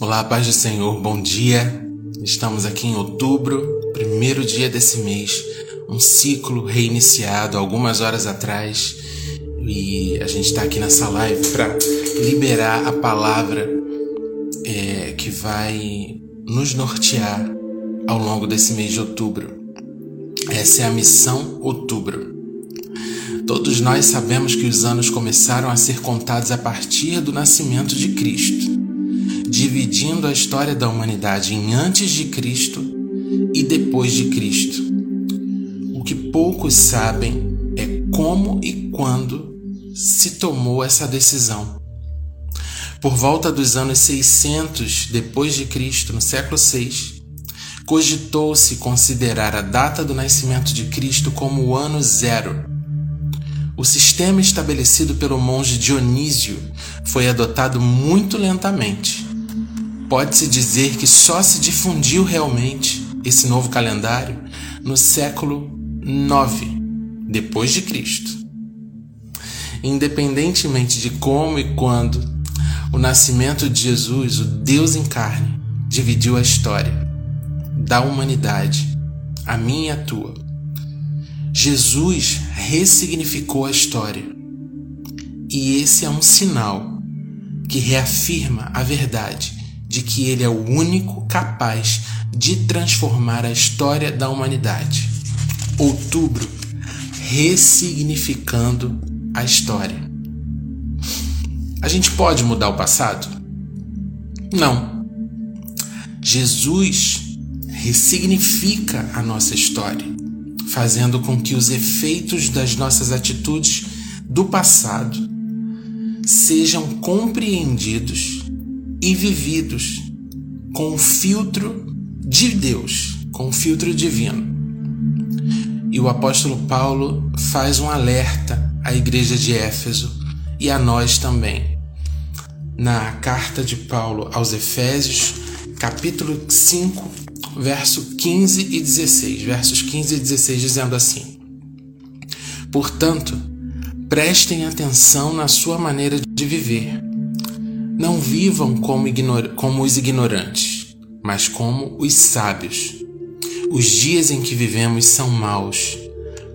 Olá, paz do Senhor, bom dia. Estamos aqui em outubro, primeiro dia desse mês, um ciclo reiniciado algumas horas atrás e a gente está aqui nessa live para liberar a palavra é, que vai nos nortear ao longo desse mês de outubro. Essa é a missão Outubro. Todos nós sabemos que os anos começaram a ser contados a partir do nascimento de Cristo dividindo a história da humanidade em antes de Cristo e depois de Cristo. O que poucos sabem é como e quando se tomou essa decisão. Por volta dos anos 600 depois de Cristo, no século 6, cogitou-se considerar a data do nascimento de Cristo como o ano zero. O sistema estabelecido pelo monge Dionísio foi adotado muito lentamente Pode-se dizer que só se difundiu realmente esse novo calendário no século IX depois de Cristo. Independentemente de como e quando o nascimento de Jesus, o Deus em carne, dividiu a história da humanidade, a minha e a tua. Jesus ressignificou a história. E esse é um sinal que reafirma a verdade de que ele é o único capaz de transformar a história da humanidade. Outubro, ressignificando a história. A gente pode mudar o passado? Não. Jesus ressignifica a nossa história, fazendo com que os efeitos das nossas atitudes do passado sejam compreendidos e vividos com o filtro de Deus, com o filtro divino. E o apóstolo Paulo faz um alerta à igreja de Éfeso e a nós também. Na carta de Paulo aos Efésios, capítulo 5, verso 15 e 16, versos 15 e 16 dizendo assim: Portanto, prestem atenção na sua maneira de viver não vivam como, como os ignorantes, mas como os sábios. Os dias em que vivemos são maus.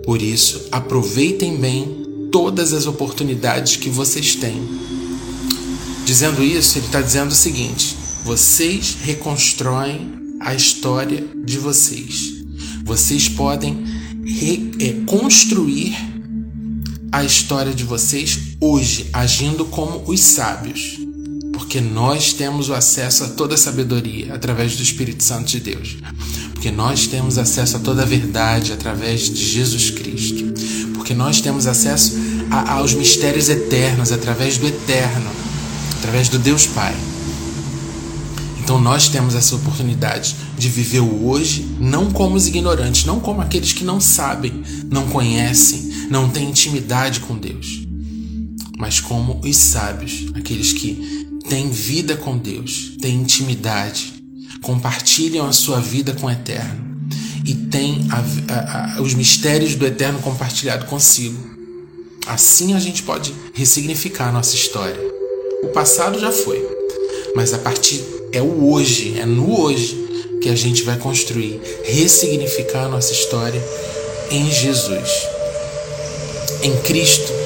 Por isso, aproveitem bem todas as oportunidades que vocês têm. Dizendo isso, ele está dizendo o seguinte: vocês reconstroem a história de vocês. Vocês podem reconstruir é, a história de vocês hoje, agindo como os sábios porque nós temos o acesso a toda a sabedoria através do Espírito Santo de Deus. Porque nós temos acesso a toda a verdade através de Jesus Cristo. Porque nós temos acesso a, aos mistérios eternos através do Eterno, através do Deus Pai. Então nós temos essa oportunidade de viver o hoje não como os ignorantes, não como aqueles que não sabem, não conhecem, não têm intimidade com Deus, mas como os sábios, aqueles que têm vida com Deus, têm intimidade, compartilham a sua vida com o Eterno e têm a, a, a, os mistérios do Eterno compartilhado consigo. Assim a gente pode ressignificar a nossa história. O passado já foi, mas a partir é o hoje, é no hoje que a gente vai construir, ressignificar a nossa história em Jesus. Em Cristo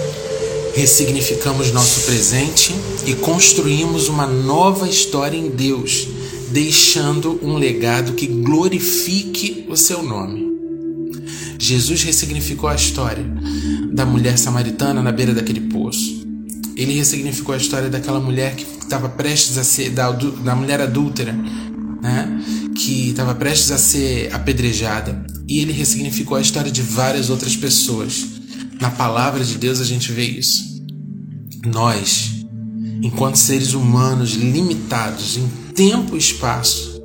ressignificamos nosso presente e construímos uma nova história em Deus, deixando um legado que glorifique o seu nome. Jesus ressignificou a história da mulher samaritana na beira daquele poço. Ele ressignificou a história daquela mulher que estava prestes a ser da, da mulher adúltera, né? que estava prestes a ser apedrejada. E ele ressignificou a história de várias outras pessoas na palavra de Deus a gente vê isso. Nós, enquanto seres humanos limitados em tempo e espaço,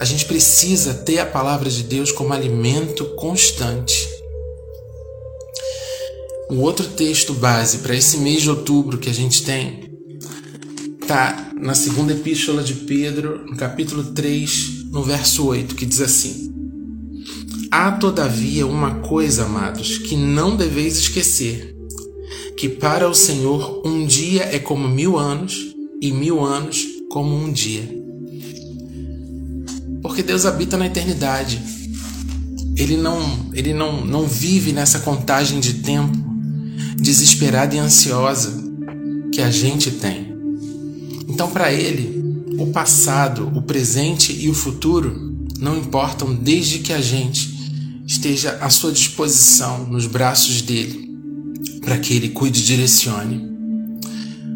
a gente precisa ter a palavra de Deus como alimento constante. O outro texto base para esse mês de outubro que a gente tem está na segunda epístola de Pedro, no capítulo 3, no verso 8, que diz assim: Há, todavia, uma coisa, amados, que não deveis esquecer: que para o Senhor um dia é como mil anos, e mil anos como um dia. Porque Deus habita na eternidade. Ele não, ele não, não vive nessa contagem de tempo desesperada e ansiosa que a gente tem. Então, para ele, o passado, o presente e o futuro não importam desde que a gente esteja à sua disposição nos braços dele, para que ele cuide e direcione.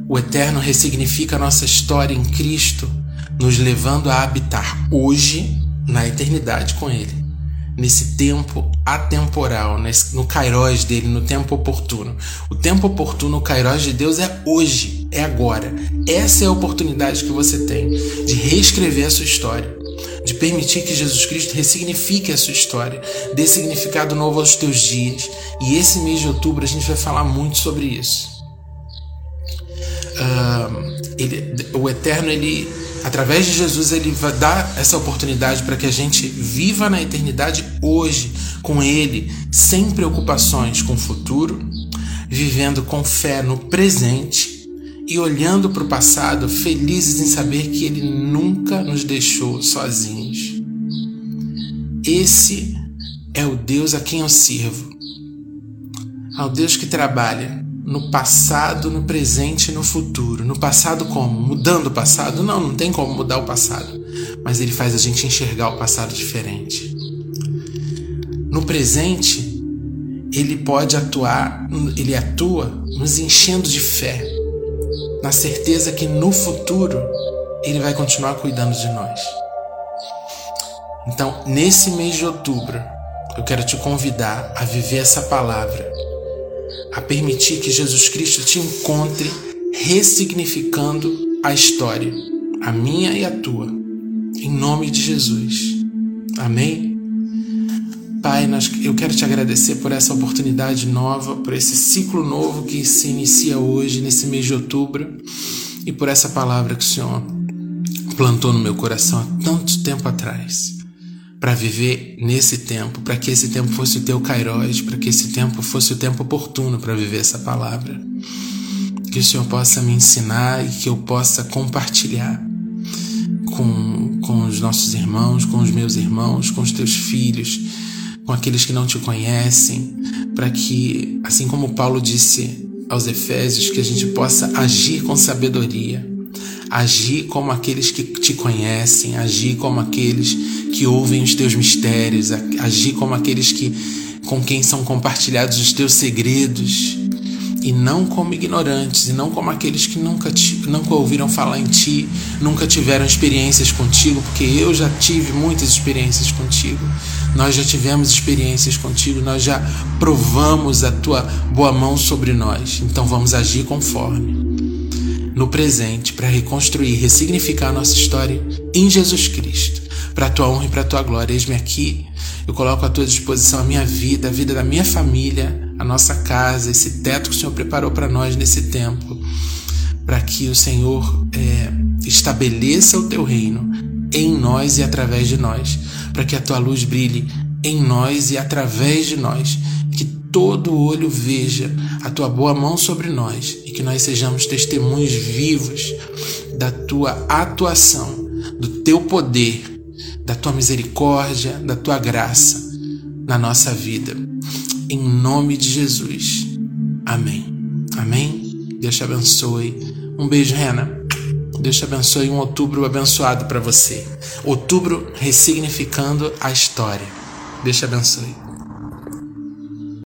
O Eterno ressignifica nossa história em Cristo, nos levando a habitar hoje na eternidade com Ele nesse tempo atemporal, no kairos dele, no tempo oportuno. O tempo oportuno, o kairos de Deus é hoje, é agora. Essa é a oportunidade que você tem de reescrever a sua história, de permitir que Jesus Cristo ressignifique a sua história, dê significado novo aos teus dias. E esse mês de outubro a gente vai falar muito sobre isso. Uh, ele, o Eterno ele Através de Jesus, ele vai dar essa oportunidade para que a gente viva na eternidade hoje com Ele, sem preocupações com o futuro, vivendo com fé no presente e olhando para o passado, felizes em saber que Ele nunca nos deixou sozinhos. Esse é o Deus a quem eu sirvo, ao Deus que trabalha no passado, no presente e no futuro. No passado como? Mudando o passado? Não, não tem como mudar o passado. Mas ele faz a gente enxergar o passado diferente. No presente, ele pode atuar, ele atua nos enchendo de fé, na certeza que no futuro ele vai continuar cuidando de nós. Então, nesse mês de outubro, eu quero te convidar a viver essa palavra a permitir que Jesus Cristo te encontre ressignificando a história, a minha e a tua, em nome de Jesus. Amém? Pai, eu quero te agradecer por essa oportunidade nova, por esse ciclo novo que se inicia hoje, nesse mês de outubro, e por essa palavra que o Senhor plantou no meu coração há tanto tempo atrás para viver nesse tempo, para que esse tempo fosse o teu kairos, para que esse tempo fosse o tempo oportuno para viver essa palavra. Que o Senhor possa me ensinar e que eu possa compartilhar com, com os nossos irmãos, com os meus irmãos, com os teus filhos, com aqueles que não te conhecem, para que, assim como Paulo disse aos Efésios, que a gente possa agir com sabedoria, agir como aqueles que te conhecem, agir como aqueles que ouvem os teus mistérios, agir como aqueles que com quem são compartilhados os teus segredos, e não como ignorantes, e não como aqueles que nunca, te, nunca ouviram falar em ti, nunca tiveram experiências contigo, porque eu já tive muitas experiências contigo. Nós já tivemos experiências contigo, nós já provamos a tua boa mão sobre nós. Então vamos agir conforme no presente para reconstruir, ressignificar a nossa história em Jesus Cristo para a tua honra e para a tua glória. Eis-me aqui, eu coloco à tua disposição a minha vida, a vida da minha família, a nossa casa, esse teto que o Senhor preparou para nós nesse tempo, para que o Senhor é, estabeleça o teu reino em nós e através de nós, para que a tua luz brilhe em nós e através de nós, que todo olho veja a tua boa mão sobre nós e que nós sejamos testemunhos vivos da tua atuação, do teu poder da tua misericórdia, da tua graça na nossa vida. Em nome de Jesus. Amém. Amém. Deus te abençoe. Um beijo, Rena. Deus te abençoe. Um outubro abençoado para você. Outubro ressignificando a história. Deus te abençoe.